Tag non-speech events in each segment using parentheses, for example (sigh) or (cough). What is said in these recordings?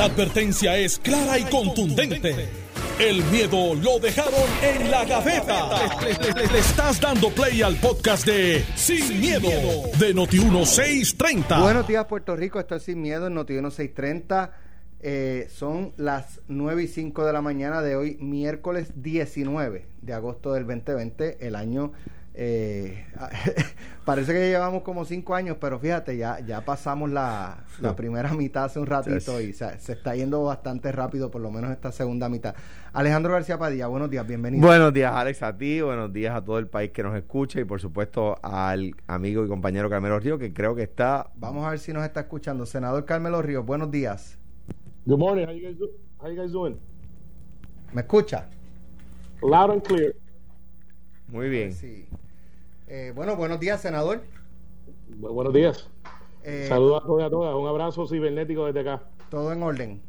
La advertencia es clara y contundente. El miedo lo dejaron en la gaveta. Le, estás dando play al podcast de Sin, miedo, de Noti1630. Buenos días, Puerto Rico. Esto es Sin Miedo en Noti1630. Eh, son las 9 y 5 de la mañana de hoy, miércoles 19 de agosto del 2020, el año eh, (laughs) parece que llevamos como cinco años, pero fíjate, ya, ya pasamos la, primera mitad hace un ratito y se, está yendo bastante rápido, por lo menos esta segunda mitad. Alejandro García Padilla, buenos días, bienvenido. Buenos días, Alex, a ti, buenos días a todo el país que nos escucha y por supuesto al amigo y compañero Carmelo Ríos, que creo que está... Vamos a ver si nos está escuchando. Senador Carmelo Ríos, buenos días. Good morning, how you guys, doing? ¿Me escucha? Loud and clear. Muy bien. Sí. Eh, bueno, buenos días, senador. buenos días. Eh, Saludos a todos y a todas. Un abrazo cibernético desde acá. Todo en orden.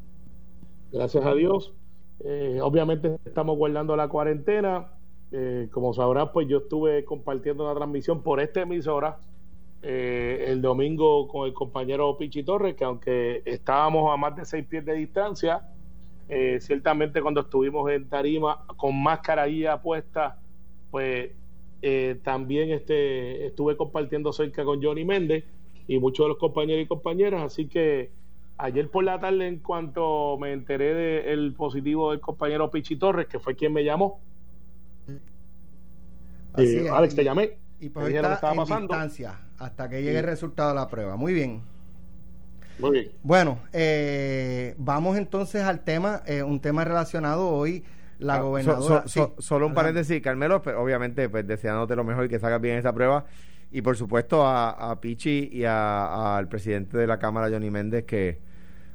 Gracias a Dios. Eh, obviamente estamos guardando la cuarentena. como sabrás, pues yo estuve compartiendo una transmisión por esta emisora el domingo con el compañero Pichi Torres, que aunque estábamos a más de seis pies de distancia, ciertamente cuando estuvimos en Tarima con mascarilla puesta, pues eh, también este, estuve compartiendo cerca con Johnny Méndez y muchos de los compañeros y compañeras, así que ayer por la tarde en cuanto me enteré del positivo del compañero Pichi Torres, que fue quien me llamó, eh, Alex, te llamé. Y pues está en distancia hasta que llegue el resultado de la prueba. Muy bien. Muy bien. Bueno, eh, vamos entonces al tema, un tema relacionado hoy la ah, gobernadora. solo un paréntesis, Carmelo, pero obviamente pues deseándote lo mejor y que salgas bien esa prueba. Y por supuesto a, a Pichi y al presidente de la Cámara, Johnny Méndez, que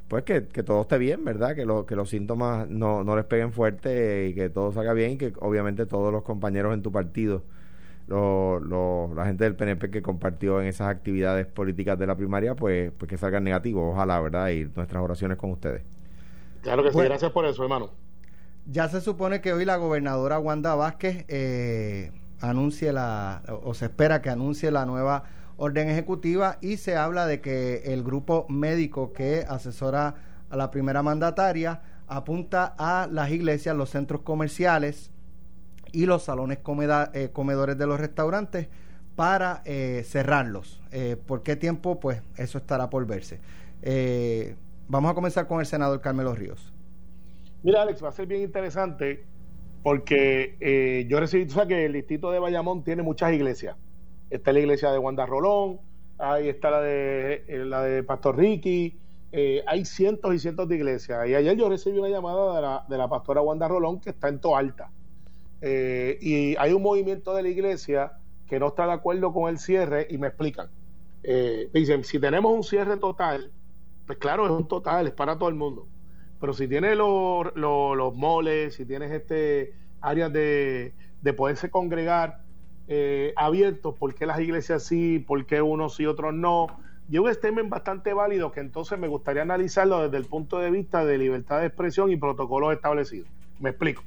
pues que, todo esté bien, ¿verdad? Que, lo, que los síntomas no, no les peguen fuerte y que todo salga bien y que obviamente todos los compañeros en tu partido, lo, la gente del PNP que compartió en esas actividades políticas de la primaria, pues, pues que salgan negativos, ojalá, ¿verdad? Y nuestras oraciones con ustedes. Claro que sí, gracias por eso, hermano. Ya se supone que hoy la gobernadora Wanda Vázquez eh, anuncie la, o se espera que anuncie la nueva orden ejecutiva y se habla de que el grupo médico que asesora a la primera mandataria apunta a las iglesias, los centros comerciales y los salones eh, comedores de los restaurantes para eh, cerrarlos. ¿Por qué tiempo? Pues eso estará por verse. vamos a comenzar con el senador Carmelo Ríos. Mira, Alex, va a ser bien interesante porque eh, yo recibí, tú sabes que el distrito de Bayamón tiene muchas iglesias. Está la iglesia de Wanda Rolón, ahí está la de, eh, la de Pastor Ricky, eh, hay cientos y cientos de iglesias. Y ayer yo recibí una llamada de la, de la pastora Wanda Rolón que está en Toalta. y hay un movimiento de la iglesia que no está de acuerdo con el cierre y me explican. dicen, si tenemos un cierre total, pues claro, es un total, es para todo el mundo pero si tienes los, los, moles, si tienes este áreas de, de poderse congregar eh, abiertos, ¿por qué las iglesias sí? ¿Por qué unos y otros no? Y un statement bastante válido que entonces me gustaría analizarlo desde el punto de vista de libertad de expresión y protocolos establecidos. Me explico.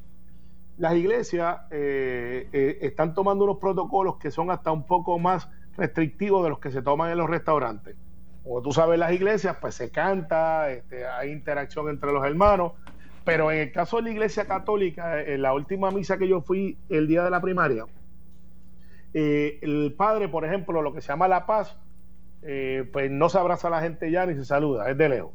Las iglesias eh, eh, están tomando unos protocolos que son hasta un poco más restrictivos de los que se toman en los restaurantes como tú sabes, las iglesias, pues se canta, este, hay interacción entre los hermanos, pero en el caso de la iglesia católica, en la última misa que yo fui el día de la primaria, eh, el padre, por ejemplo, lo que se llama la paz, eh, pues no se abraza a la gente ya ni se saluda, es de lejos.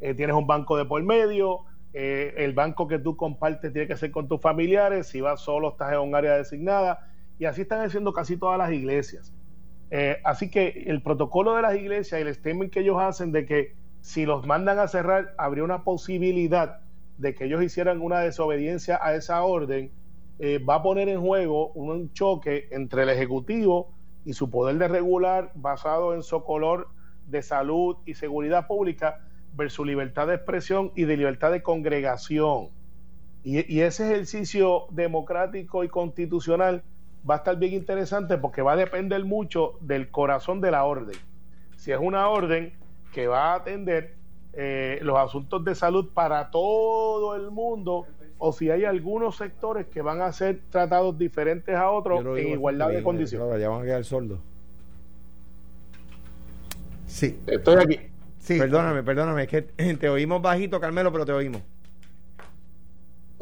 Eh, tienes un banco de por medio, el banco que tú compartes tiene que ser con tus familiares, si vas solo estás en un área designada, y así están haciendo casi todas las iglesias. Eh, así que el protocolo de las iglesias y el statement que ellos hacen de que si los mandan a cerrar, habría una posibilidad de que ellos hicieran una desobediencia a esa orden, eh, va a poner en juego un choque entre el Ejecutivo y su poder de regular basado en su color de salud y seguridad pública versus libertad de expresión y de libertad de congregación. y ese ejercicio democrático y constitucional va a estar bien interesante porque va a depender mucho del corazón de la orden. Si es una orden que va a atender eh, los asuntos de salud para todo el mundo o si hay algunos sectores que van a ser tratados diferentes a otros en igualdad de condiciones. ya van a quedar sordos. Sí. Estoy aquí. Sí. Perdóname, perdóname, es que (clears throat) te oímos bajito, Carmelo, pero te oímos.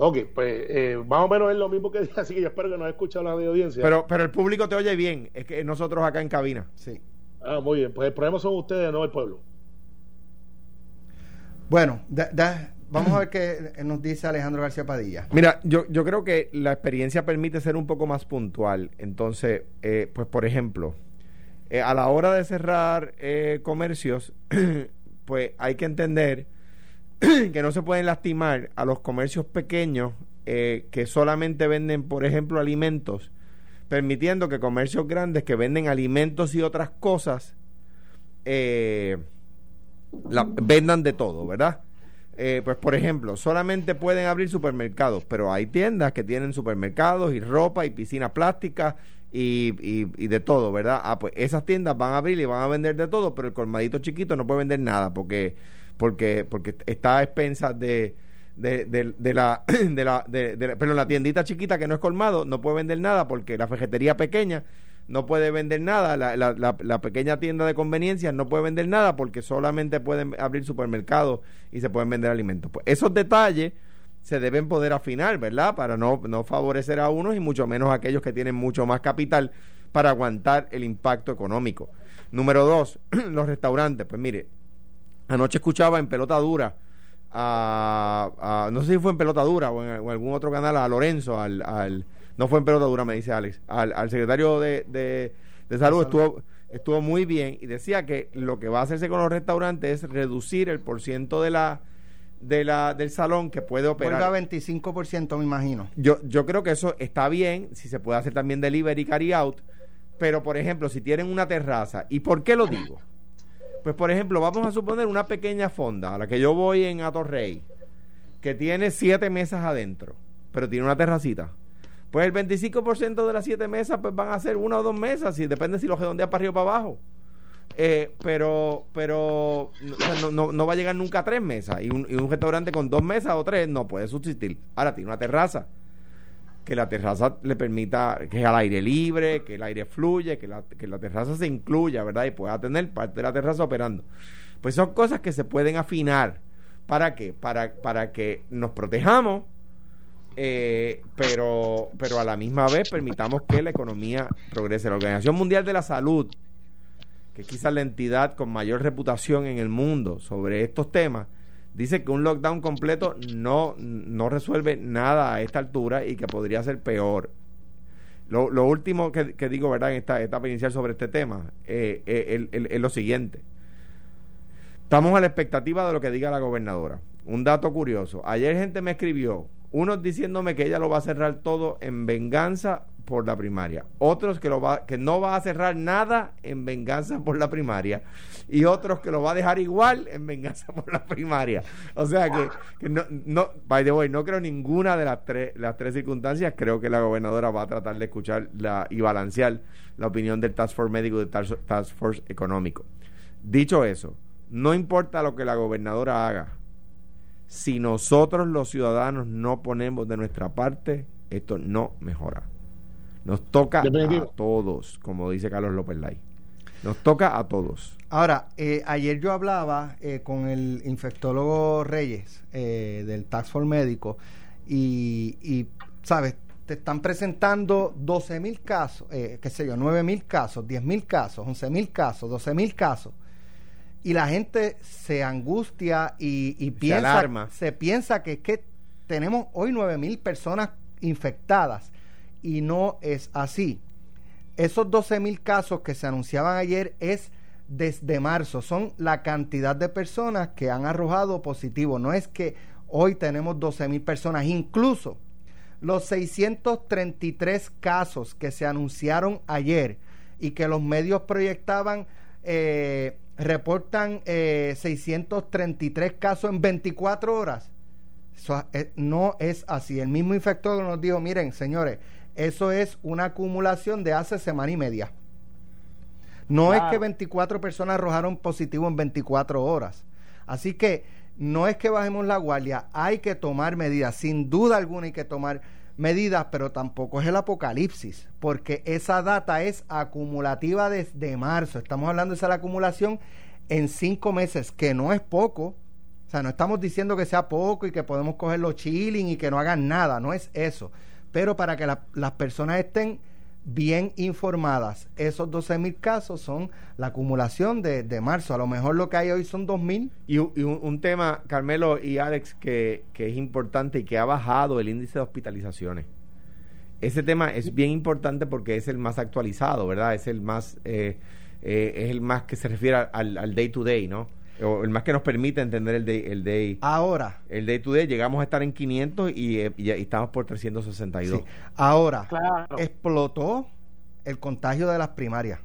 Ok, pues eh, más o menos es lo mismo que dije, así que yo espero que nos haya escuchado la de audiencia. Pero, pero el público te oye bien, es que nosotros acá en cabina. Sí. Ah, muy bien, pues el problema son ustedes, no el pueblo. Bueno, vamos a ver qué nos dice Alejandro García Padilla. Mira, yo, yo creo que la experiencia permite ser un poco más puntual. Entonces, eh, pues por ejemplo, eh, a la hora de cerrar eh, comercios, (clears throat) pues hay que entender (clears throat) que no se pueden lastimar a los comercios pequeños que solamente venden, por ejemplo, alimentos, permitiendo que comercios grandes que venden alimentos y otras cosas la, vendan de todo, ¿verdad? Eh, pues por ejemplo, solamente pueden abrir supermercados, pero hay tiendas que tienen supermercados y ropa y piscinas plásticas y, y, de todo, ¿verdad? Ah, pues esas tiendas van a abrir y van a vender de todo, pero el colmadito chiquito no puede vender nada porque porque porque está a expensas de, de, la (clears throat) de la pero la tiendita chiquita que no es colmado no puede vender nada porque la fejetería pequeña no puede vender nada, la, la, la, pequeña tienda de conveniencia no puede vender nada porque solamente pueden abrir supermercados y se pueden vender alimentos. Pues esos detalles se deben poder afinar, ¿verdad? Para no, no favorecer a unos y mucho menos a aquellos que tienen mucho más capital para aguantar el impacto económico. Número dos, (clears throat) los restaurantes. Pues mire, anoche escuchaba en pelota dura a, no sé si fue en pelota dura o en, algún otro canal a Lorenzo, al, al no fue en pelota dura, me dice Alex. Al, secretario de, de, salud estuvo, estuvo muy bien y decía que lo que va a hacerse con los restaurantes es reducir el porciento de la de la del salón que puede operar. a 25%, me imagino. Yo, yo creo que eso está bien, si se puede hacer también delivery carry out, pero por ejemplo, si tienen una terraza, ¿y por qué lo digo? Pues por ejemplo, vamos a suponer una pequeña fonda a la que yo voy en Atorrey, que tiene siete mesas adentro, pero tiene una terracita. Pues el 25% de las siete mesas pues van a ser una o dos mesas, y depende si lo redondea para arriba o para abajo. Eh, pero pero no, no, va a llegar nunca a tres mesas. Y un, y un restaurante con dos mesas o tres no puede subsistir. Ahora tiene una terraza. Que la terraza le permita que al aire libre, que el aire fluye, que la, que la terraza se incluya, ¿verdad? Y pueda tener parte de la terraza operando. Pues son cosas que se pueden afinar. ¿Para qué? Para, para que nos protejamos eh, pero, pero a la misma vez permitamos que la economía progrese. La Organización Mundial de la Salud, que es quizás la entidad con mayor reputación en el mundo sobre estos temas, dice que un lockdown completo no, no resuelve nada a esta altura y que podría ser peor. Lo, lo último que, digo, ¿verdad?, en esta etapa inicial sobre este tema eh, eh, es lo siguiente. Estamos a la expectativa de lo que diga la gobernadora. Un dato curioso. Ayer gente me escribió unos diciéndome que ella lo va a cerrar todo en venganza por la primaria. Otros que, lo va, que no va a cerrar nada en venganza por la primaria. Y otros que lo va a dejar igual en venganza por la primaria. O sea que, no, no, by the way, no creo ninguna de las tres, las tres circunstancias. Creo que la gobernadora va a tratar de escuchar la, y balancear la opinión del Task Force médico y del Task Force económico. Dicho eso, no importa lo que la gobernadora haga, si nosotros los ciudadanos no ponemos de nuestra parte, esto no mejora. Nos toca a todos, como dice Carlos López Lai. Nos toca a todos. Ahora, eh, ayer yo hablaba eh, con el infectólogo Reyes eh, del Tax Force Médico y, y, ¿sabes? Te están presentando 12 mil casos, qué sé yo, 9 mil casos, 10 mil casos, 11 mil casos, 12 mil casos y la gente se angustia y, piensa, se piensa que, que tenemos hoy nueve mil personas infectadas y no es así. Esos 12 mil casos que se anunciaban ayer es desde marzo, son la cantidad de personas que han arrojado positivo. No es que hoy tenemos 12 mil personas, incluso los 633 casos que se anunciaron ayer y que los medios proyectaban eh, reportan eh, 633 casos en 24 horas. Eh, no es así. El mismo infectólogo nos dijo, miren, señores, eso es una acumulación de hace semana y media. No es que 24 personas arrojaron positivo en 24 horas. Así que no es que bajemos la guardia, hay que tomar medidas. Sin duda alguna hay que tomar medidas, pero tampoco es el apocalipsis, porque esa data es acumulativa desde marzo. Estamos hablando de esa acumulación en cinco meses, que no es poco, o sea, no estamos diciendo que sea poco y que podemos cogerlo chilling y que no hagan nada, no es eso. Pero para que las personas estén bien informadas, esos 12 mil casos son la acumulación de, marzo. A lo mejor lo que hay hoy son 2 mil. Y, un, tema, Carmelo y Alex, que, que es importante y que ha bajado el índice de hospitalizaciones. Ese tema es bien importante porque es el más actualizado, ¿verdad? Es el más, eh, eh, es el más que se refiere al day to day, ¿no? O el más que nos permite entender el day, el day. Ahora. El day to day, llegamos a estar en 500 y, eh, y, estamos por 362. Ahora, explotó el contagio de las primarias.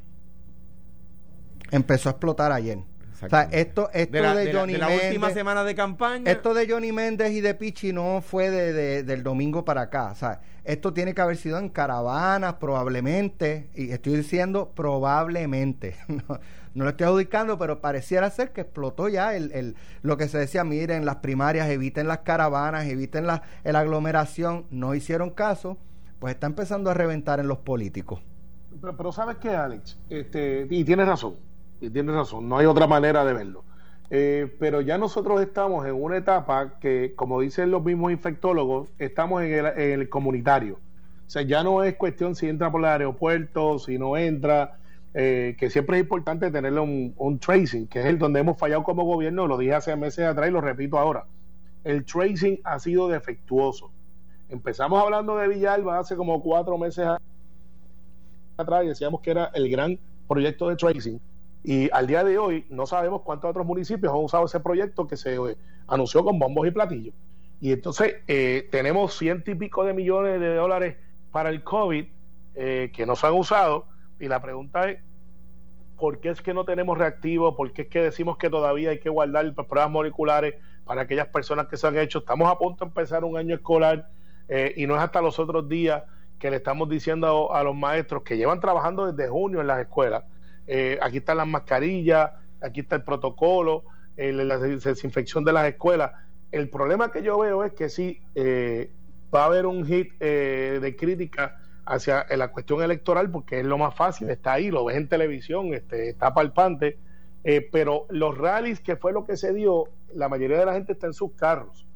Empezó a explotar ayer. O sea, esto, esto de, Johnny de la, última semana de campaña. Esto de Johnny Méndez y de Pichi no fue de, del domingo para acá. O sea, esto tiene que haber sido en caravanas, probablemente. Y estoy diciendo probablemente. (laughs) no lo estoy adjudicando, pero pareciera ser que explotó ya el, el, lo que se decía, miren, las primarias, eviten las caravanas, eviten la, la aglomeración, no hicieron caso, pues está empezando a reventar en los políticos. Pero, sabes qué, Alex, este, y tienes razón, y tienes razón, no hay otra manera de verlo. Eh, pero ya nosotros estamos en una etapa que, como dicen los mismos infectólogos, estamos en el, en el comunitario. O sea, ya no es cuestión si entra por el aeropuerto, si no entra, eh, que siempre es importante tenerle un, tracing, que es el donde hemos fallado como gobierno, lo dije hace meses atrás y lo repito ahora. El tracing ha sido defectuoso. Empezamos hablando de Villalba hace como cuatro meses atrás y decíamos que era el gran proyecto de tracing. Y al día de hoy no sabemos cuántos otros municipios han usado ese proyecto que se eh, anunció con bombos y platillos. Y entonces eh, tenemos ciento y pico de millones de dólares para el COVID que no se han usado y la pregunta es, ¿por qué es que no tenemos reactivos? ¿Por qué es que decimos que todavía hay que guardar pruebas moleculares para aquellas personas que se han hecho? Estamos a punto de empezar un año escolar eh, y no es hasta los otros días que le estamos diciendo a, los maestros que llevan trabajando desde junio en las escuelas. Eh, aquí están las mascarillas, aquí está el protocolo, la desinfección de las escuelas. El problema que yo veo es que sí eh, va a haber un hit de crítica hacia la cuestión electoral porque es lo más fácil, está ahí, lo ves en televisión, este, está palpante, eh, pero los rallies, que fue lo que se dio, la mayoría de la gente está en sus carros,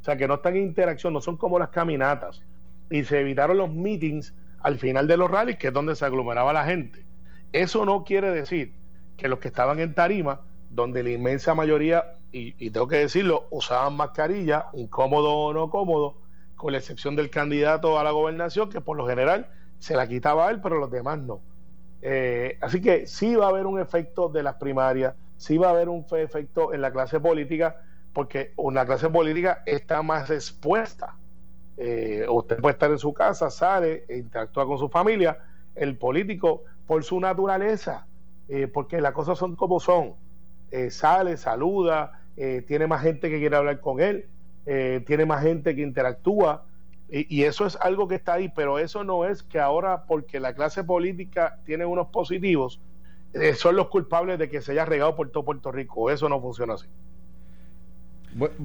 o sea que no están en interacción, no son como las caminatas, y se evitaron los meetings al final de los rallies, que es donde se aglomeraba la gente. Eso no quiere decir que los que estaban en tarima, donde la inmensa mayoría, y, y tengo que decirlo, usaban mascarilla, incómodo o no cómodo, con la excepción del candidato a la gobernación, que por lo general se la quitaba a él, pero los demás no. Eh, así que sí va a haber un efecto de las primarias, sí va a haber un efecto en la clase política, porque una clase política está más expuesta. Eh, usted puede estar en su casa, sale, e interactúa con su familia. El político, por su naturaleza, eh, porque las cosas son como son, sale, saluda, tiene más gente que quiere hablar con él. Eh, tiene más gente que interactúa y, eso es algo que está ahí, pero eso no es que ahora porque la clase política tiene unos positivos, eh, son los culpables de que se haya regado por todo Puerto Rico, eso no funciona así.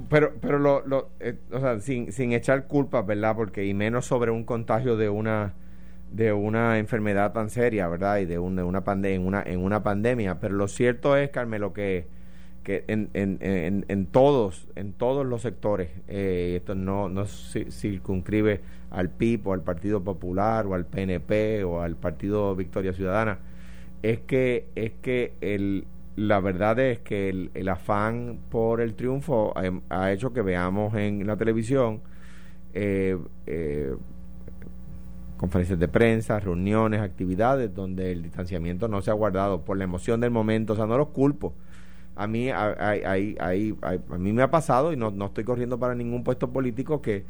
pero, pero lo, lo eh, o sea, sin, sin echar culpas, ¿verdad? Porque y menos sobre un contagio de una de una enfermedad tan seria, ¿verdad? Y de, un, de una, pandemia en una en una pandemia, pero lo cierto es, Carmelo, que que en, en, en, en, todos en todos los sectores eh, esto no no circunscribe al PIB o al Partido Popular o al PNP o al Partido Victoria Ciudadana. Es que es que el la verdad es que el, afán por el triunfo ha, hecho que veamos en la televisión eh, eh, conferencias de prensa, reuniones, actividades donde el distanciamiento no se ha guardado por la emoción del momento, o sea, no los culpo, a mí, a, a, mí me ha pasado, y no, no estoy corriendo para ningún puesto político, que,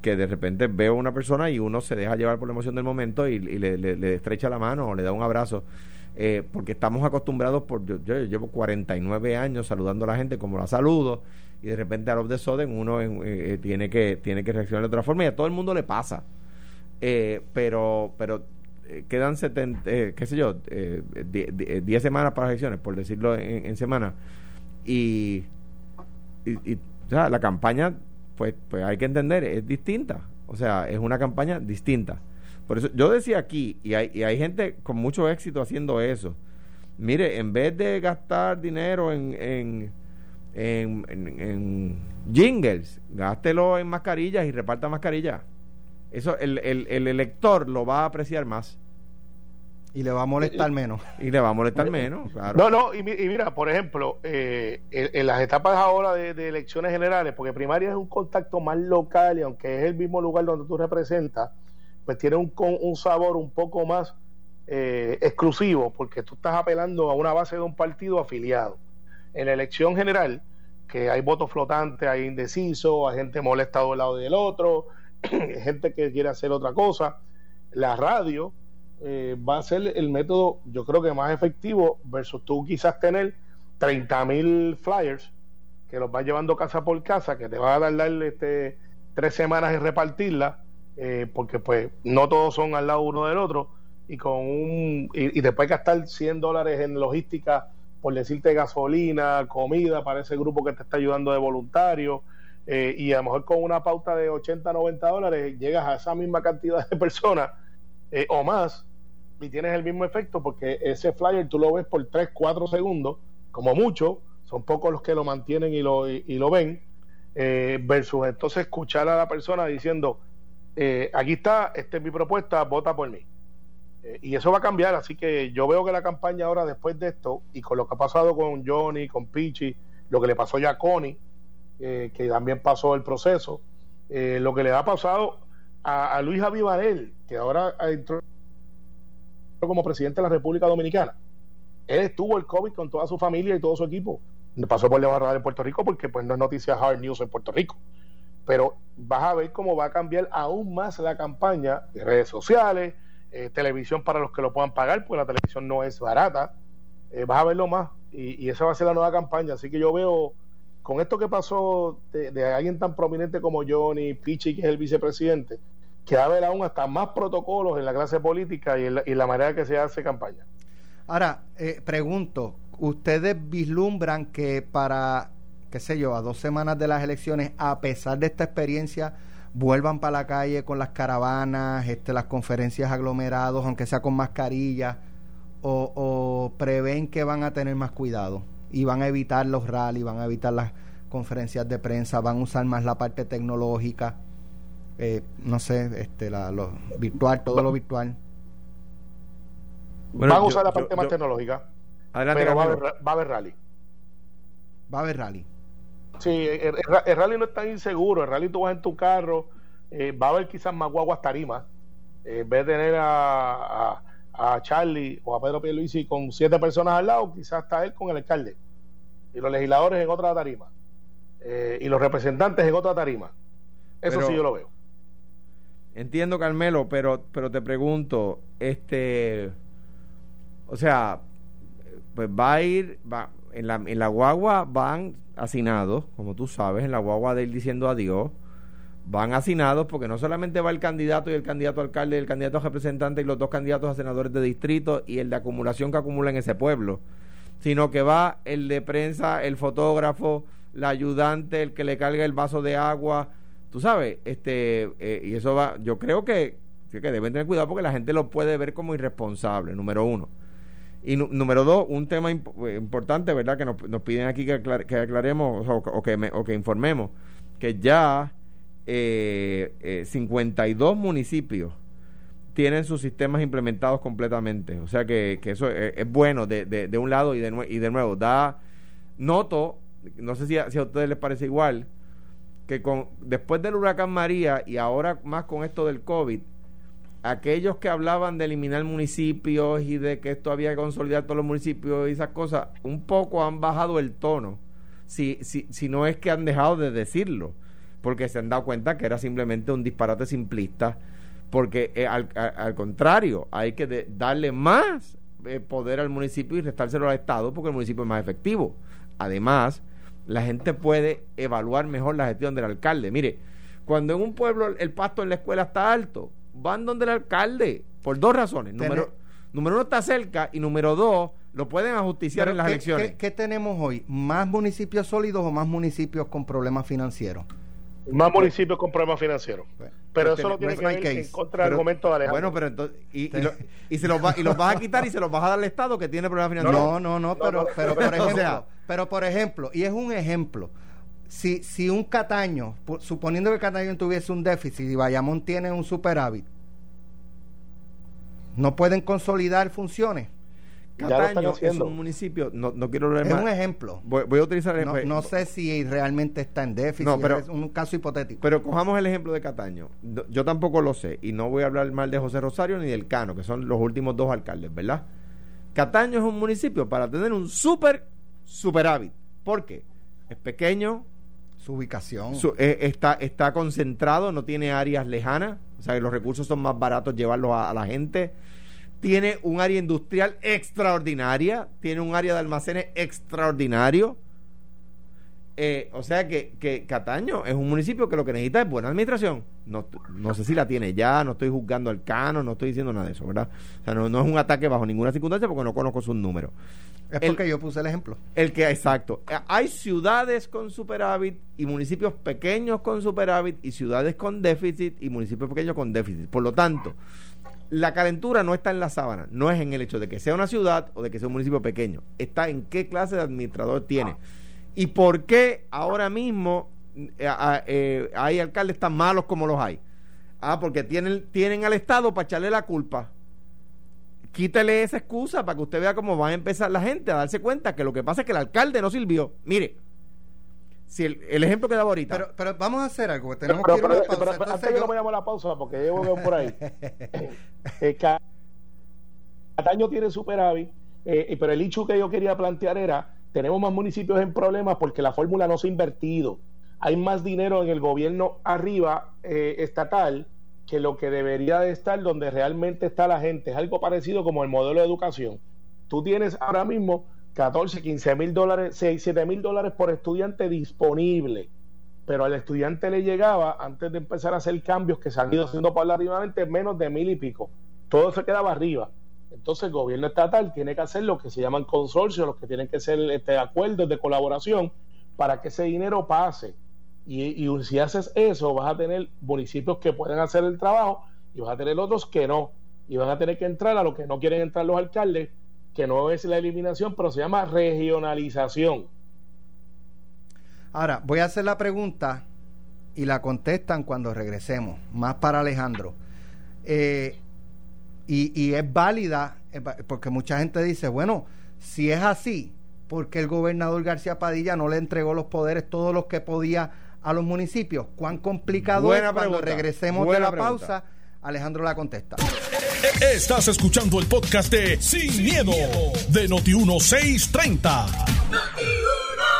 que de repente veo a una persona y uno se deja llevar por la emoción del momento y, le, le, estrecha la mano o le da un abrazo. Eh, porque estamos acostumbrados, por yo, yo, llevo 49 años saludando a la gente como la saludo, y de repente a los de Soden uno eh, eh, tiene, que, tiene que reaccionar de otra forma y a todo el mundo le pasa. pero pero quedan 70, eh, qué sé yo, 10 eh, semanas para las elecciones, por decirlo en, semana, y, y, la campaña, pues, pues hay que entender, es distinta, o sea, es una campaña distinta. Por eso yo decía aquí, y hay, y hay gente con mucho éxito haciendo eso, mire, en vez de gastar dinero en, en, en, en, jingles, gástelo en mascarillas y reparta mascarillas. Eso el, el, el elector lo va a apreciar más. Y le va a molestar menos. (laughs) Y le va a molestar menos, claro. No, no, y, mira, por ejemplo, eh, en, las etapas ahora de, elecciones generales, porque primaria es un contacto más local y aunque es el mismo lugar donde tú representas, pues tiene un, un sabor un poco más eh, exclusivo, porque tú estás apelando a una base de un partido afiliado. En la elección general, que hay votos flotantes, hay indecisos, hay gente molesta de un lado y del otro, (clears throat) gente que quiere hacer otra cosa, la radio eh, va a ser el método, yo creo que más efectivo, versus tú quizás tener 30 mil flyers que los vas llevando casa por casa, que te va a dar darle este, tres semanas en repartirla, eh, porque pues no todos son al lado uno del otro, y con un y, después gastar 100 dólares en logística, por decirte gasolina, comida para ese grupo que te está ayudando de voluntario, eh, y a lo mejor con una pauta de 80, 90 dólares llegas a esa misma cantidad de personas o más y tienes el mismo efecto porque ese flyer tú lo ves por 3, 4 segundos, como mucho, son pocos los que lo mantienen y lo, y, lo ven, eh, versus entonces escuchar a la persona diciendo, eh, aquí está, esta es mi propuesta, vota por mí. Eh, y eso va a cambiar, así que yo veo que la campaña ahora después de esto, y con lo que ha pasado con Johnny, con Pichi, lo que le pasó ya a Connie, que también pasó el proceso, lo que le ha pasado a, Luis Avivarel, que ahora entró como presidente de la República Dominicana. Él estuvo el COVID con toda su familia y todo su equipo. Pasó por la barra de Puerto Rico porque pues no es noticia hard news en Puerto Rico. Pero vas a ver cómo va a cambiar aún más la campaña de redes sociales, eh, televisión para los que lo puedan pagar, porque la televisión no es barata. Eh, vas a verlo más y, esa va a ser la nueva campaña. Así que yo veo con esto que pasó de, alguien tan prominente como Johnny Pichi, que es el vicepresidente, que va a haber aún hasta más protocolos en la clase política y, en la, manera que se hace campaña. Ahora, eh, pregunto, ¿ustedes vislumbran que para, qué sé yo, a dos semanas de las elecciones, a pesar de esta experiencia, vuelvan para la calle con las caravanas, este, las conferencias aglomerados, aunque sea con mascarilla, o, o prevén que van a tener más cuidado y van a evitar los rallies, van a evitar las conferencias de prensa, van a usar más la parte tecnológica? Eh, no sé, este, la, lo virtual, todo lo virtual. Van a usar la parte más tecnológica. pero va a, haber, va a, haber, rally. Va a haber rally. Sí, el, rally no es tan inseguro. El rally tú vas en tu carro, eh, va a haber quizás más guaguas tarimas. Eh, en vez de tener a, a, Charlie o a Pedro Pierluisi con siete personas al lado, quizás está él con el alcalde. Y los legisladores en otra tarima. y los representantes en otra tarima. Eso sí yo lo veo. Entiendo, Carmelo, pero, pero te pregunto, este, o sea, pues va a ir, va, en la, en la guagua van hacinados, como tú sabes, en la guagua de ir diciendo adiós, van hacinados porque no solamente va el candidato y el candidato alcalde y el candidato a representante y los dos candidatos a senadores de distrito y el de acumulación que acumula en ese pueblo, sino que va el de prensa, el fotógrafo, la ayudante, el que le carga el vaso de agua, tú sabes, este, eh, y eso va, yo creo que, que deben tener cuidado porque la gente lo puede ver como irresponsable, número uno. Y número dos, un tema eh, importante, ¿verdad? Que nos, nos piden aquí que, que aclaremos o, que o que informemos que ya eh, 52 eh, municipios tienen sus sistemas implementados completamente. O sea que, eso es, bueno de, un lado y de, y de nuevo. Da, noto, no sé si si a ustedes les parece igual, que con, después del huracán María y ahora más con esto del COVID, aquellos que hablaban de eliminar municipios y de que esto había que consolidar todos los municipios y esas cosas, un poco han bajado el tono, si, si, si no es que han dejado de decirlo, porque se han dado cuenta que era simplemente un disparate simplista, porque eh, al, al, contrario, hay que darle más eh, poder al municipio y restárselo al Estado, porque el municipio es más efectivo. Además, la gente puede evaluar mejor la gestión del alcalde. Mire, cuando en un pueblo el pasto en la escuela está alto, van donde el alcalde, por dos razones. Número, número uno está cerca y número dos, lo pueden ajusticiar en las elecciones. ¿qué, tenemos hoy? ¿Más municipios sólidos o más municipios con problemas financieros? Más municipios con problemas financieros. pero eso lo tiene que ver en contra del argumento de Alejandro. Bueno, pero entonces, y, y, se los y los vas a quitar y se los vas a dar al Estado que tiene problemas financieros. No, no, no, pero, pero, por ejemplo, pero por ejemplo, y es un ejemplo, si, si un Cataño, suponiendo que Cataño tuviese un déficit y Bayamón tiene un superávit, no pueden consolidar funciones. Cataño es un municipio, no, no quiero Es un ejemplo. Voy, a utilizar el ejemplo. No, sé si realmente está en déficit, pero, es un caso hipotético. Pero cojamos el ejemplo de Cataño. Yo tampoco lo sé y no voy a hablar mal de José Rosario ni del Cano, que son los últimos dos alcaldes, ¿verdad? Cataño es un municipio para tener un super superávit. ¿Por qué? Es pequeño. Su ubicación. Eh, está, está concentrado, no tiene áreas lejanas. O sea, que los recursos son más baratos llevarlos a la gente tiene un área industrial extraordinaria, tiene un área de almacenes extraordinario. Eh, o sea que, que, Cataño es un municipio que lo que necesita es buena administración. No, no sé si la tiene ya, no estoy juzgando al cano, no estoy diciendo nada de eso, ¿verdad? O sea, no, es un ataque bajo ninguna circunstancia porque no conozco sus números. Es porque yo puse el ejemplo. El que, exacto. Hay ciudades con superávit y municipios pequeños con superávit y ciudades con déficit y municipios pequeños con déficit. Por lo tanto, la calentura no está en la sábana, no es en el hecho de que sea una ciudad o de que sea un municipio pequeño, está en qué clase de administrador tiene. Y por qué ahora mismo eh, eh, hay alcaldes tan malos como los hay. Ah, porque tienen, tienen al Estado para echarle la culpa. Quítele esa excusa para que usted vea cómo va a empezar la gente a darse cuenta que lo que pasa es que el alcalde no sirvió. Mire, si el, el, ejemplo que daba ahorita. Pero, pero vamos a hacer algo. Tenemos que ir a una pausa. Pero, antes yo... no vayamos a la pausa, porque llevo por ahí. (laughs) eh, Cataño tiene superávit, eh, pero el hecho que yo quería plantear era: tenemos más municipios en problemas porque la fórmula no se ha invertido. Hay más dinero en el gobierno arriba eh, estatal que lo que debería de estar donde realmente está la gente. Es algo parecido como el modelo de educación. Tú tienes ahora mismo 14, 15 mil dólares, 6, 7 mil dólares por estudiante disponible. Pero al estudiante le llegaba, antes de empezar a hacer cambios que se han ido haciendo paulatinamente, menos de mil y pico. Todo se quedaba arriba. Entonces el gobierno estatal tiene que hacer lo que se llaman consorcios, los que tienen que ser este, acuerdos de colaboración para que ese dinero pase. Y, y si haces eso, vas a tener municipios que pueden hacer el trabajo y vas a tener otros que no. Y van a tener que entrar a lo que no quieren entrar los alcaldes que no es la eliminación, pero se llama regionalización. Ahora, voy a hacer la pregunta y la contestan cuando regresemos, más para Alejandro. Eh, y, es válida, porque mucha gente dice, bueno, si es así, ¿por qué el gobernador García Padilla no le entregó los poderes, todos los que podía a los municipios? ¿Cuán complicado es cuando regresemos de la pausa? Alejandro la contesta. Estás escuchando el podcast de Sin, miedo, de Noti1630.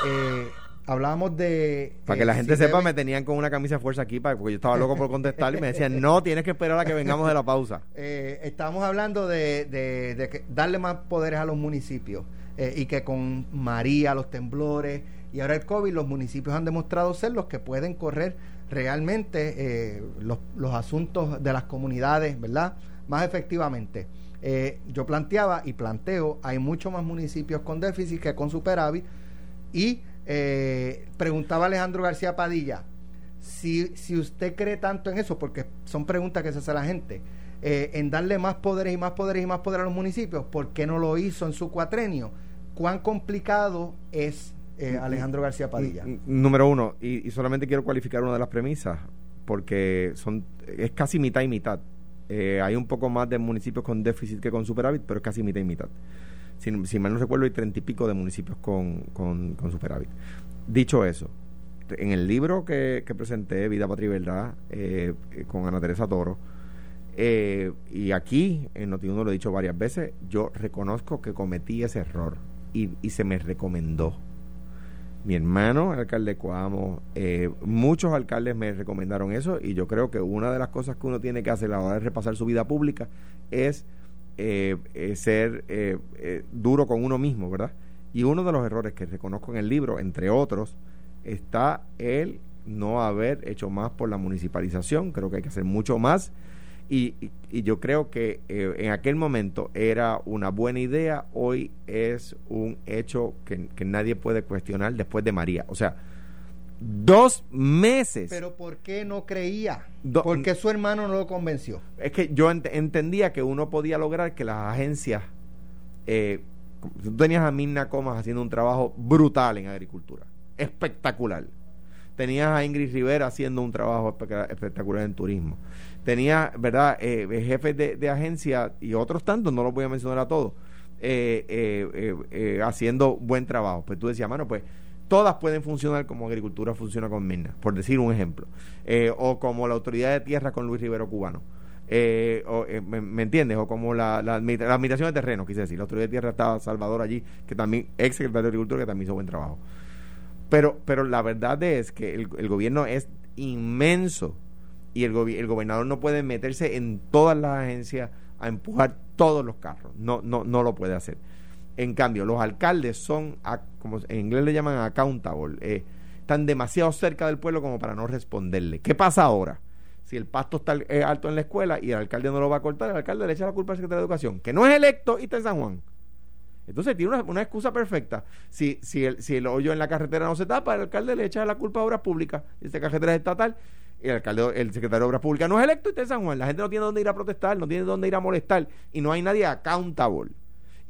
Eh, hablábamos de. Para que la gente sepa, me tenían con una camisa de fuerza aquí, porque yo estaba loco por contestar y me decían, no, tienes que esperar a que vengamos de la pausa. Eh, estamos hablando de, darle más poderes a los municipios eh, y que con María, los temblores y ahora el COVID, los municipios han demostrado ser los que pueden correr realmente eh, los, los, asuntos de las comunidades, ¿verdad? Más efectivamente. Eh, yo planteaba y planteo, hay muchos más municipios con déficit que con superávit. Y eh, preguntaba Alejandro García Padilla, si, si usted cree tanto en eso, porque son preguntas que se hace la gente, en darle más poderes y más poderes y más poder a los municipios, ¿por qué no lo hizo en su cuatrenio? ¿Cuán complicado es eh, Alejandro García Padilla. Número uno, y, solamente quiero cualificar una de las premisas, porque son es casi mitad y mitad. Eh, hay un poco más de municipios con déficit que con superávit, pero es casi mitad y mitad. Si, mal no recuerdo, hay treinta y pico de municipios con, con, superávit. Dicho eso, en el libro que, presenté, Vida, Patria y Verdad, eh, con Ana Teresa Toro, y aquí en Notiuno lo he dicho varias veces, yo reconozco que cometí ese error y, y se me recomendó mi hermano, el alcalde Cuamo, eh, muchos alcaldes me recomendaron eso y yo creo que una de las cosas que uno tiene que hacer a la hora de repasar su vida pública es eh, eh, ser duro con uno mismo, ¿verdad? Y uno de los errores que reconozco en el libro, entre otros, está el no haber hecho más por la municipalización. Creo que hay que hacer mucho más y, yo creo que eh, en aquel momento era una buena idea, hoy es un hecho que, nadie puede cuestionar después de María. O sea, Dos meses. Pero ¿por qué no creía? ¿Por qué su hermano no lo convenció? Es que yo entendía que uno podía lograr que las agencias... Eh, tú tenías a Mirna Comas haciendo un trabajo brutal en agricultura. Espectacular. Tenías a Ingrid Rivera haciendo un trabajo espectacular en turismo. Tenías, ¿verdad?, eh, jefes de, de agencia y otros tantos, no los voy a mencionar a todos, eh, eh, eh, haciendo buen trabajo. Pues tú decías, mano, pues todas pueden funcionar como agricultura funciona con Mirna, por decir un ejemplo, eh, o como la autoridad de tierra con Luis Rivero Cubano. Eh, o, eh, me, entiendes? O como la, la, admiración de terreno, quise decir. La autoridad de tierra estaba Salvador allí, que también, ex secretario de Agricultura, que también hizo buen trabajo. Pero, pero la verdad es que el, gobierno es inmenso y el, el gobernador no puede meterse en todas las agencias a empujar todos los carros. No, no, no lo puede hacer. En cambio, los alcaldes son, como en inglés le llaman accountable, eh, están demasiado cerca del pueblo como para no responderle. ¿Qué pasa ahora? Si el pasto está alto en la escuela y el alcalde no lo va a cortar, el alcalde le echa la culpa al secretario de Educación, que no es electo y está en San Juan. Entonces tiene una, excusa perfecta. Si, si, el, si el hoyo en la carretera no se tapa, el alcalde le echa la culpa a Obras Públicas. Esta carretera es estatal. El alcalde, el secretario de Obras Públicas no es electo y está en San Juan. La gente no tiene dónde ir a protestar, no tiene dónde ir a molestar. Y no hay nadie accountable.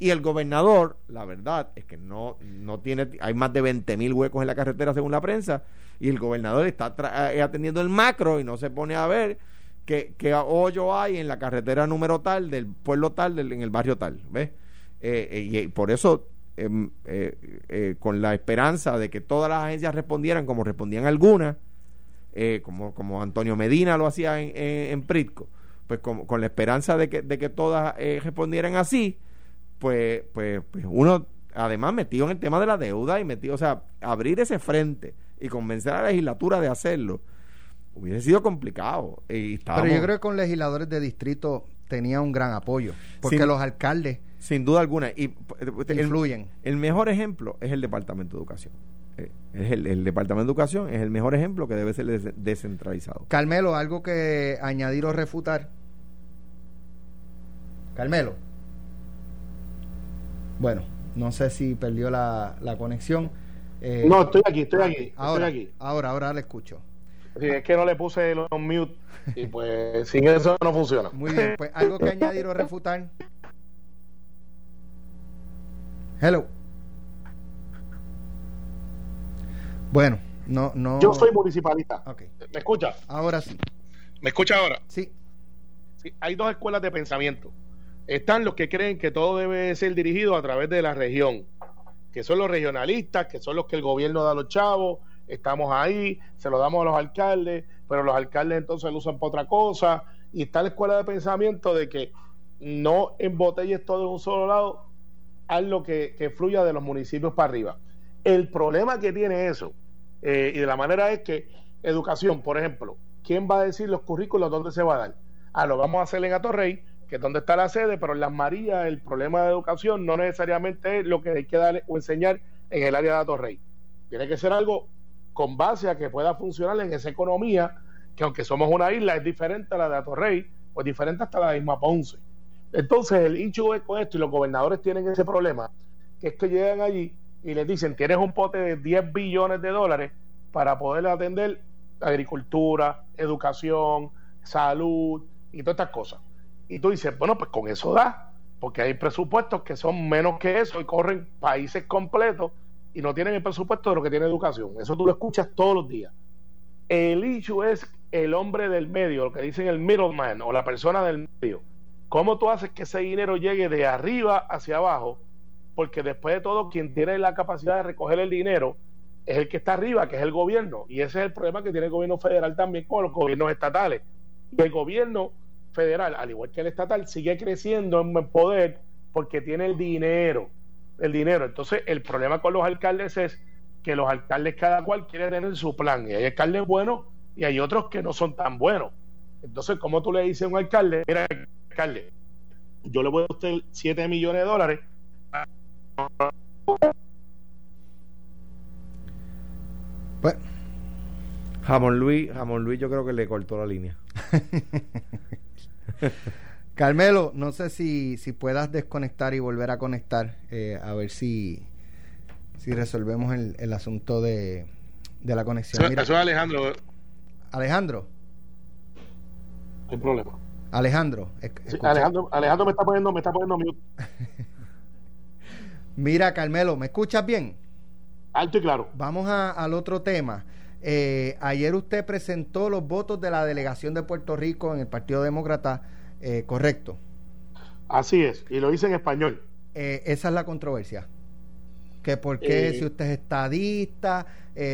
Y el gobernador, la verdad es que no, no tiene, hay más de 20 mil huecos en la carretera según la prensa, y el gobernador está eh, atendiendo el macro y no se pone a ver qué, qué hoyo hay en la carretera número tal, del pueblo tal, del, en el barrio tal. ¿Ves? Eh, eh, y por eso, em, con la esperanza de que todas las agencias respondieran como respondían algunas, como, como Antonio Medina lo hacía en, en, Pritco, pues con, con, la esperanza de que, de que todas respondieran así, pues, pues, pues uno además metido en el tema de la deuda y metido, o sea, abrir ese frente y convencer a la legislatura de hacerlo, hubiese sido complicado. Y Pero yo creo que con legisladores de distrito tenía un gran apoyo, porque los alcaldes... Sin duda alguna. Y, influyen. El, mejor ejemplo es el Departamento de Educación. Eh, es el, el, Departamento de Educación es el mejor ejemplo que debe ser descentralizado. Carmelo, ¿algo que añadir o refutar? Carmelo. Bueno, no sé si perdió la, la conexión. Eh, no, estoy aquí, estoy aquí. Ahora, estoy aquí. ahora, ahora le escucho. Sí, es que no le puse el on mute y pues (laughs) sin eso no funciona. Muy bien, pues algo que añadir o refutar. Hello. Bueno, no, no. Yo soy municipalista. Okay. ¿Me escucha? Ahora sí. ¿Me escucha ahora? Sí. sí. Hay dos escuelas de pensamiento. Están los que creen que todo debe ser dirigido a través de la región, que son los regionalistas, que son los que el gobierno da a los chavos, estamos ahí, se lo damos a los alcaldes, pero los alcaldes entonces lo usan para otra cosa. Y está la escuela de pensamiento de que no embotelles todo en un solo lado, haz lo que, que fluya de los municipios para arriba. El problema que tiene eso, eh, y de la manera es que educación, por ejemplo, ¿quién va a decir los currículos dónde se va a dar? Ah, lo vamos a hacer en Atorrey, que es donde está la sede, pero en Las Marías el problema de educación no necesariamente es lo que hay que dar o enseñar en el área de Atorrey. Tiene que ser algo con base a que pueda funcionar en esa economía, que aunque somos una isla, es diferente a la de Atorrey, o es diferente hasta la de Isma Ponce. Entonces, el hincho es con esto, y los gobernadores tienen ese problema, que es que llegan allí y les dicen, tienes un pote de 10 billones de dólares para poder atender agricultura, educación, salud y todas estas cosas. Y tú dices, bueno, pues con eso da, porque hay presupuestos que son menos que eso y corren países completos y no tienen el presupuesto de lo que tiene educación. Eso tú lo escuchas todos los días. El issue es el hombre del medio, lo que dicen el middleman o la persona del medio. ¿Cómo tú haces que ese dinero llegue de arriba hacia abajo? Porque después de todo, quien tiene la capacidad de recoger el dinero es el que está arriba, que es el gobierno. Y ese es el problema que tiene el gobierno federal también con los gobiernos estatales. Y el gobierno federal, al igual que el estatal, sigue creciendo en poder porque tiene el dinero. El dinero. Entonces, el problema con los alcaldes es que los alcaldes cada cual quiere tener su plan. Y hay alcaldes buenos y hay otros que no son tan buenos. Entonces, como tú le dices a un alcalde, mira, alcalde, yo le voy a usted 7 millones de dólares. Pues, Jamón Luis, Jamón Luis yo creo que le cortó la línea. (laughs) Carmelo, no sé si, si puedas desconectar y volver a conectar, eh, a ver si, si resolvemos el, el asunto de, de la conexión. Eso, es Alejandro. Alejandro. No hay problema. Alejandro. Alejandro, Alejandro me está poniendo, me está poniendo mute. (laughs) Mira, Carmelo, ¿me escuchas bien? Alto y claro. Vamos al otro tema. Eh, ayer usted presentó los votos de la delegación de Puerto Rico en el Partido Demócrata, eh, ¿correcto? Así es, y lo hice en español. Eh, esa es la controversia. Que por qué si usted es estadista,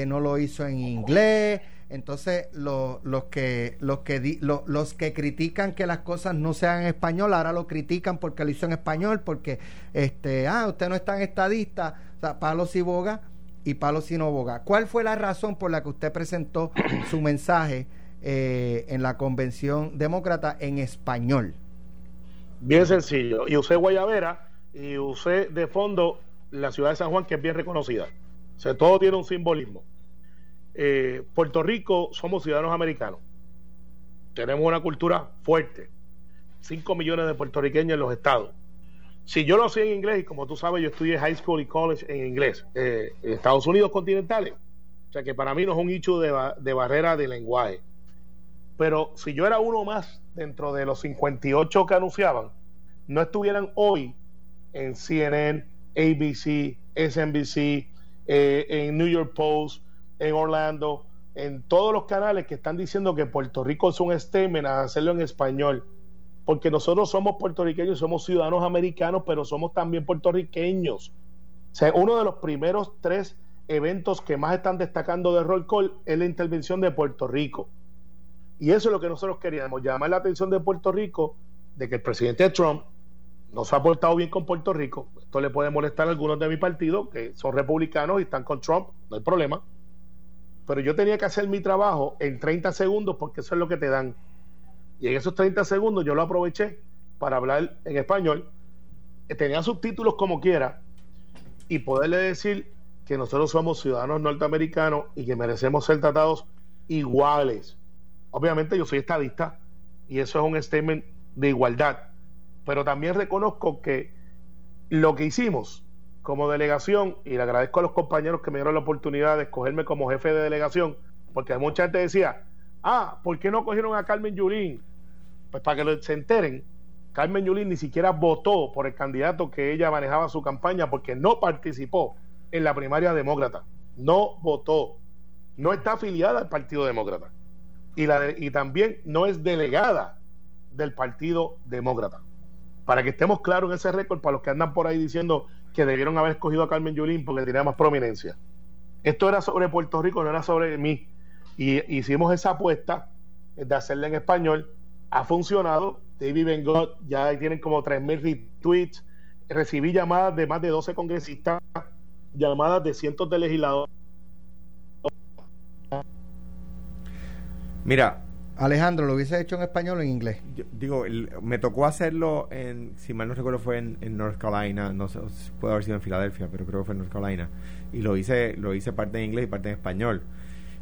no lo hizo en inglés. Entonces, los que, los, que los que critican que las cosas no sean en español, ahora lo critican porque lo hizo en español, porque, este, ah, usted no es tan estadista, o sea, palos y boga y Palo Sinoboga. ¿Cuál fue la razón por la que usted presentó (coughs) su mensaje eh, en la convención demócrata en español? Bien sencillo. Y usé Guayavera y usé de fondo la ciudad de San Juan, que es bien reconocida. O sea, todo tiene un simbolismo. Eh, Puerto Rico somos ciudadanos americanos. Tenemos una cultura fuerte. 5 millones de puertorriqueños en los estados si yo lo hacía en inglés, y como tú sabes, yo estudié high school y college en inglés, eh, en Estados Unidos continentales. O sea que para mí no es un hecho de, barrera de lenguaje. Pero si yo era uno más dentro de los 58 que anunciaban, no estuvieran hoy en CNN, ABC, SNBC, eh, en New York Post, en Orlando, en todos los canales que están diciendo que Puerto Rico es un statement a hacerlo en español porque nosotros somos puertorriqueños, somos ciudadanos americanos, pero somos también puertorriqueños. O sea, uno de los primeros tres eventos que más están destacando de roll call es la intervención de Puerto Rico. Y eso es lo que nosotros queríamos, llamar la atención de Puerto Rico de que el presidente Trump no se ha portado bien con Puerto Rico. Esto le puede molestar a algunos de mi partido, que son republicanos y están con Trump, no hay problema. Pero yo tenía que hacer mi trabajo en 30 segundos porque eso es lo que te dan. Y en esos 30 segundos yo lo aproveché para hablar en español. Tenía subtítulos como quiera y poderle decir que nosotros somos ciudadanos norteamericanos y que merecemos ser tratados iguales. Obviamente yo soy estadista y eso es un statement de igualdad, pero también reconozco que lo que hicimos como delegación, y le agradezco a los compañeros que me dieron la oportunidad de escogerme como jefe de delegación, porque mucha gente decía, Ah, ¿por qué no cogieron a Carmen Yulín? Pues para que se enteren, Carmen Yulín ni siquiera votó por el candidato que ella manejaba su campaña porque no participó en la primaria demócrata. No votó. No está afiliada al Partido Demócrata. Y, la y también no es delegada del Partido Demócrata. Para que estemos claros en ese récord, para los que andan por ahí diciendo que debieron haber escogido a Carmen Yulín porque tenía más prominencia. Esto era sobre Puerto Rico, no era sobre mí. Y hicimos esa apuesta de hacerla en español. Ha funcionado. David Bengot ya tienen como 3.000 retweets. Recibí llamadas de más de 12 congresistas, llamadas de cientos de legisladores. Mira, Alejandro, ¿lo hubiese hecho en español o en inglés? digo, me tocó hacerlo en, si mal no recuerdo, fue en, North Carolina, no sé, puede haber sido en Filadelfia, pero creo que fue en North Carolina. Y lo hice, lo hice parte en inglés y parte en español.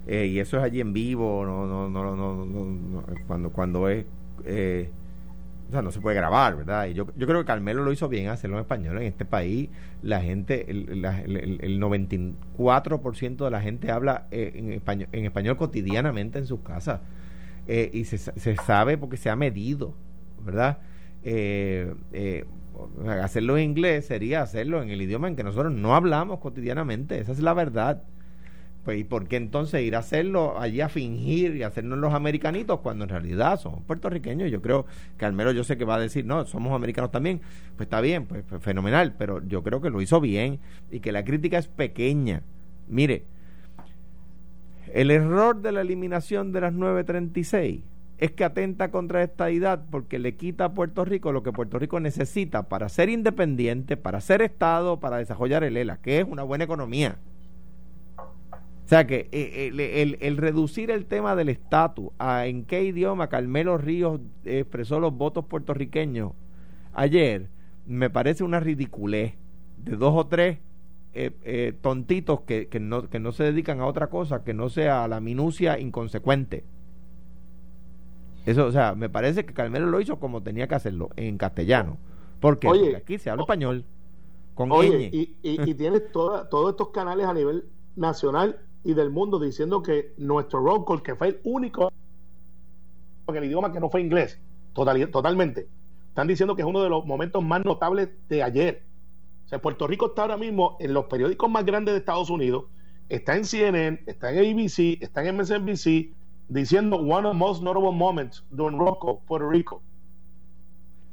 Eh, y eso es allí en vivo, no, no, no, no, cuando, cuando es, eh, o sea, no se puede grabar, ¿verdad? Y yo, yo creo que Carmelo lo hizo bien hacerlo en español. En este país, la gente, el, el, el 94% de la gente habla eh, en, español, en español cotidianamente en sus casas. Y se, se sabe porque se ha medido, ¿verdad? hacerlo en inglés sería hacerlo en el idioma en que nosotros no hablamos cotidianamente. Esa es la verdad. Pues, ¿y por qué entonces ir a hacerlo allí a fingir y hacernos los americanitos cuando en realidad somos puertorriqueños? Yo creo que al menos yo sé que va a decir, no, somos americanos también. Pues está bien, pues, pues fenomenal, pero yo creo que lo hizo bien y que la crítica es pequeña. Mire, el error de la eliminación de las 936 es que atenta contra esta idea porque le quita a Puerto Rico lo que Puerto Rico necesita para ser independiente, para ser Estado, para desarrollar el ELA, que es una buena economía. O sea que eh, el, reducir el tema del estatus a en qué idioma Carmelo Ríos expresó los votos puertorriqueños ayer, me parece una ridiculez de dos o tres eh, eh, tontitos que, que, no, que no se dedican a otra cosa que no sea a la minucia inconsecuente. Eso, o sea, me parece que Carmelo lo hizo como tenía que hacerlo, en castellano. Porque, aquí se habla español. Con oye, y, y, (laughs) tienes todos estos canales a nivel nacional y del mundo diciendo que nuestro roll call, que fue el único en el idioma que no fue inglés, total, totalmente, están diciendo que es uno de los momentos más notables de ayer. Puerto Rico está ahora mismo en los periódicos más grandes de Estados Unidos, está en CNN, está en ABC, está en MSNBC, diciendo one of the most notable moments during Rocco, Puerto Rico.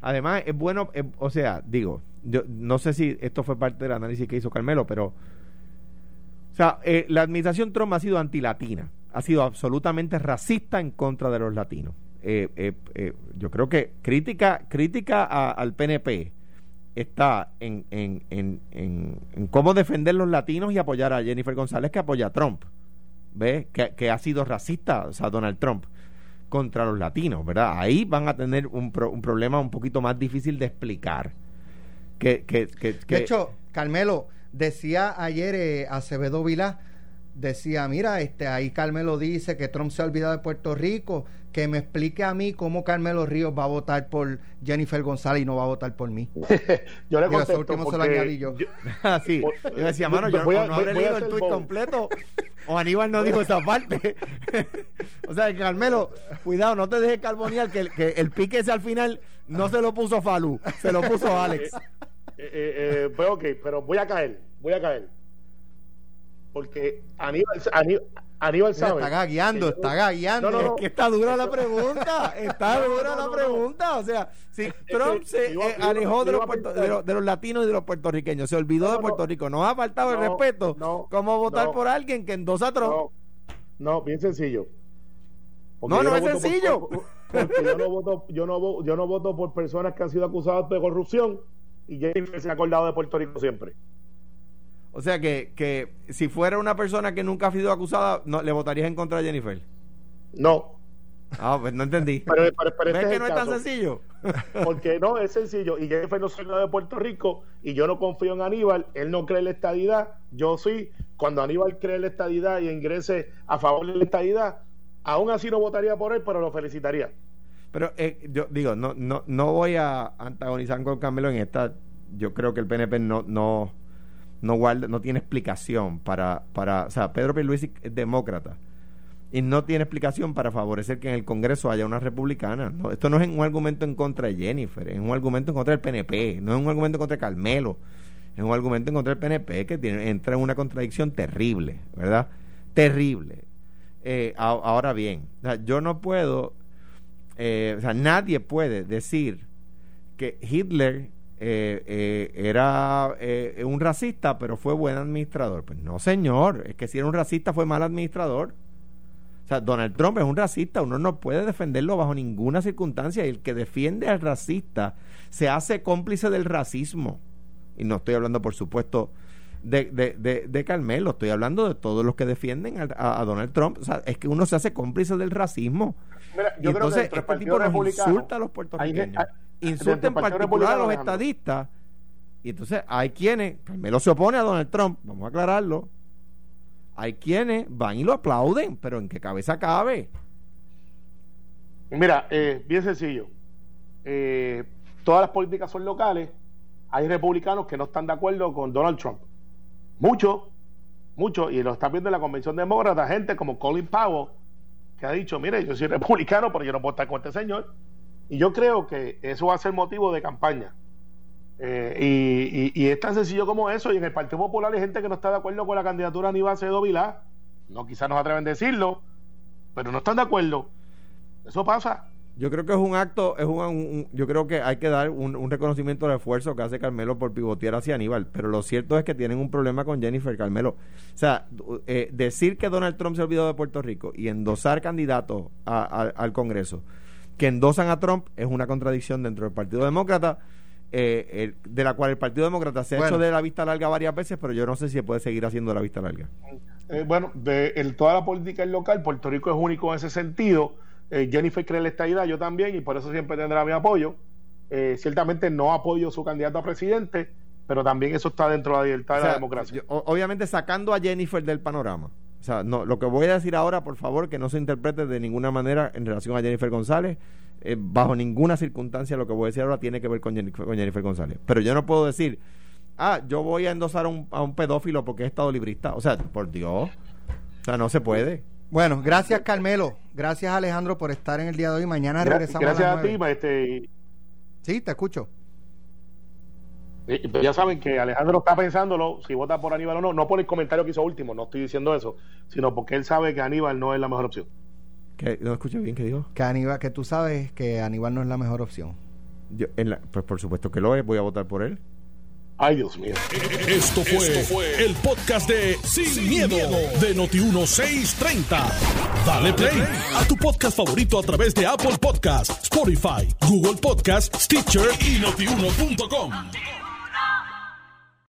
Además, es bueno, eh, o sea, digo, yo no sé si esto fue parte del análisis que hizo Carmelo, pero, o sea, eh, la administración Trump ha sido antilatina, ha sido absolutamente racista en contra de los latinos. Eh, yo creo que crítica, crítica al PNP está en, en, en, en, cómo defender los latinos y apoyar a Jennifer González que apoya a Trump. ¿Ves? Que, que ha sido racista, o sea, Donald Trump contra los latinos, ¿verdad? Ahí van a tener un, un problema un poquito más difícil de explicar. Que, que, que, de hecho, Carmelo, decía ayer eh, Acevedo Vilá, decía, mira, este ahí Carmelo dice que Trump se ha olvidado de Puerto Rico, que me explique a mí cómo Carmelo Ríos va a votar por Jennifer González y no va a votar por mí. (laughs) yo le contesto último se lo añadí yo. (laughs) Ah, sí. yo decía, mano, yo no habré leído el tuit completo o Aníbal no dijo esa (laughs) parte. o sea, Carmelo, cuidado, no te dejes carbonear que, que el pique ese al final no se lo puso Falú, se lo puso Alex. Eh, eh, eh, pues ok, pero voy a caer, voy a caer. Porque Aníbal, Aníbal, Aníbal sabe. Está gagueando, está gagueando. No, no, Es que está dura la pregunta. (laughs) Está dura la pregunta. O sea, si Trump se alejó de los, de, los, latinos y de los puertorriqueños, se olvidó de Puerto Rico, nos ha faltado el respeto. ¿Cómo votar por alguien que endosa a Trump? No, bien sencillo. no, no, es sencillo. (laughs) porque yo no, voto, yo, no, yo no voto por personas que han sido acusadas de corrupción y Jennifer se ha acordado de Puerto Rico siempre. O sea que, que si fuera una persona que nunca ha sido acusada, no, ¿le votarías en contra de Jennifer? No. Ah, pues no entendí. (laughs) Pero, ¿Ves este que no es tan sencillo? (laughs) Porque no, es sencillo. Y Jennifer no soy de Puerto Rico y yo no confío en Aníbal. Él no cree en la estadidad. Yo sí. Cuando Aníbal cree en la estadidad y ingrese a favor de la estadidad, aún así no votaría por él, pero lo felicitaría. Pero eh, yo digo, no, no, no voy a antagonizar con Camilo en esta. Yo creo que el PNP no, no, no guarda, no tiene explicación para, para, o sea, Pedro Pierluisi es demócrata y no tiene explicación para favorecer que en el Congreso haya una republicana. No, esto no es un argumento en contra de Jennifer, es un argumento en contra del PNP, no es un argumento en contra Carmelo, es un argumento en contra del PNP que tiene, entra en una contradicción terrible, ¿verdad? Terrible. Eh, ahora bien, yo no puedo, eh, o sea, nadie puede decir que Hitler eh, eh, era eh, un racista, pero fue buen administrador. Pues no, señor, es que si era un racista fue mal administrador. O sea, Donald Trump es un racista, uno no puede defenderlo bajo ninguna circunstancia. Y el que defiende al racista se hace cómplice del racismo. Y no estoy hablando, por supuesto, de, de, de, Carmelo, estoy hablando de todos los que defienden a, Donald Trump. O sea, es que uno se hace cómplice del racismo. y entonces, este tipo nos insulta a los puertorriqueños insulta en particular a los estadistas. Y entonces hay quienes, Carmelo se opone a Donald Trump, vamos a aclararlo. Hay quienes van y lo aplauden, pero ¿en qué cabeza cabe? Mira, eh, bien sencillo. Eh, todas las políticas son locales. Hay republicanos que no están de acuerdo con Donald Trump. Muchos, muchos, y lo están viendo en la convención demócrata, gente como Colin Powell, que ha dicho, mire, yo soy republicano, pero yo no puedo estar con este señor. Y yo creo que eso va a ser motivo de campaña. Eh, y, es tan sencillo como eso. Y en el Partido Popular hay gente que no está de acuerdo con la candidatura de Aníbal Cedo Vilá. No, quizás no se atreven a decirlo, pero no están de acuerdo. Eso pasa. Yo creo que es un acto, es un, yo creo que hay que dar un, reconocimiento al esfuerzo que hace Carmelo por pivotear hacia Aníbal, pero lo cierto es que tienen un problema con Jennifer Carmelo. O sea, eh, decir que Donald Trump se olvidó de Puerto Rico y endosar candidatos al Congreso que endosan a Trump es una contradicción dentro del Partido Demócrata, eh, de la cual el Partido Demócrata se ha hecho de la vista larga varias veces, pero yo no sé si puede seguir haciendo de la vista larga. Eh, bueno, de toda la política local, Puerto Rico es único en ese sentido. Eh, Jennifer cree en la estadidad, yo también, y por eso siempre tendrá mi apoyo. ciertamente no apoyo su candidato a presidente, pero también eso está dentro de la libertad de la democracia. obviamente sacando a Jennifer del panorama. O sea, no, lo que voy a decir ahora, por favor, que no se interprete de ninguna manera en relación a Jennifer González. Eh, bajo ninguna circunstancia lo que voy a decir ahora tiene que ver con Jennifer, González. Pero yo no puedo decir, ah, yo voy a endosar a un, pedófilo porque he estado librista. O sea, por Dios. sea, no se puede. Bueno, gracias Carmelo. Gracias Alejandro por estar en el día de hoy. Mañana regresamos. Gracias a, a, ti, este. Sí, te escucho. Pues ya saben que Alejandro está pensándolo, si vota por Aníbal o no, no por el comentario que hizo último, no estoy diciendo eso, sino porque él sabe que Aníbal no es la mejor opción. ¿Qué? No escuché bien, ¿qué dijo? Que Aníbal, que tú sabes que Aníbal no es la mejor opción. Yo, en la, pues por supuesto que lo es, voy a votar por él. Ay, Dios mío. Esto fue, Esto fue el podcast de Sin, Sin miedo, miedo, de Noti1630. Dale play a tu podcast favorito a través de Apple Podcasts, Spotify, Google Podcasts, Stitcher y notiuno.com.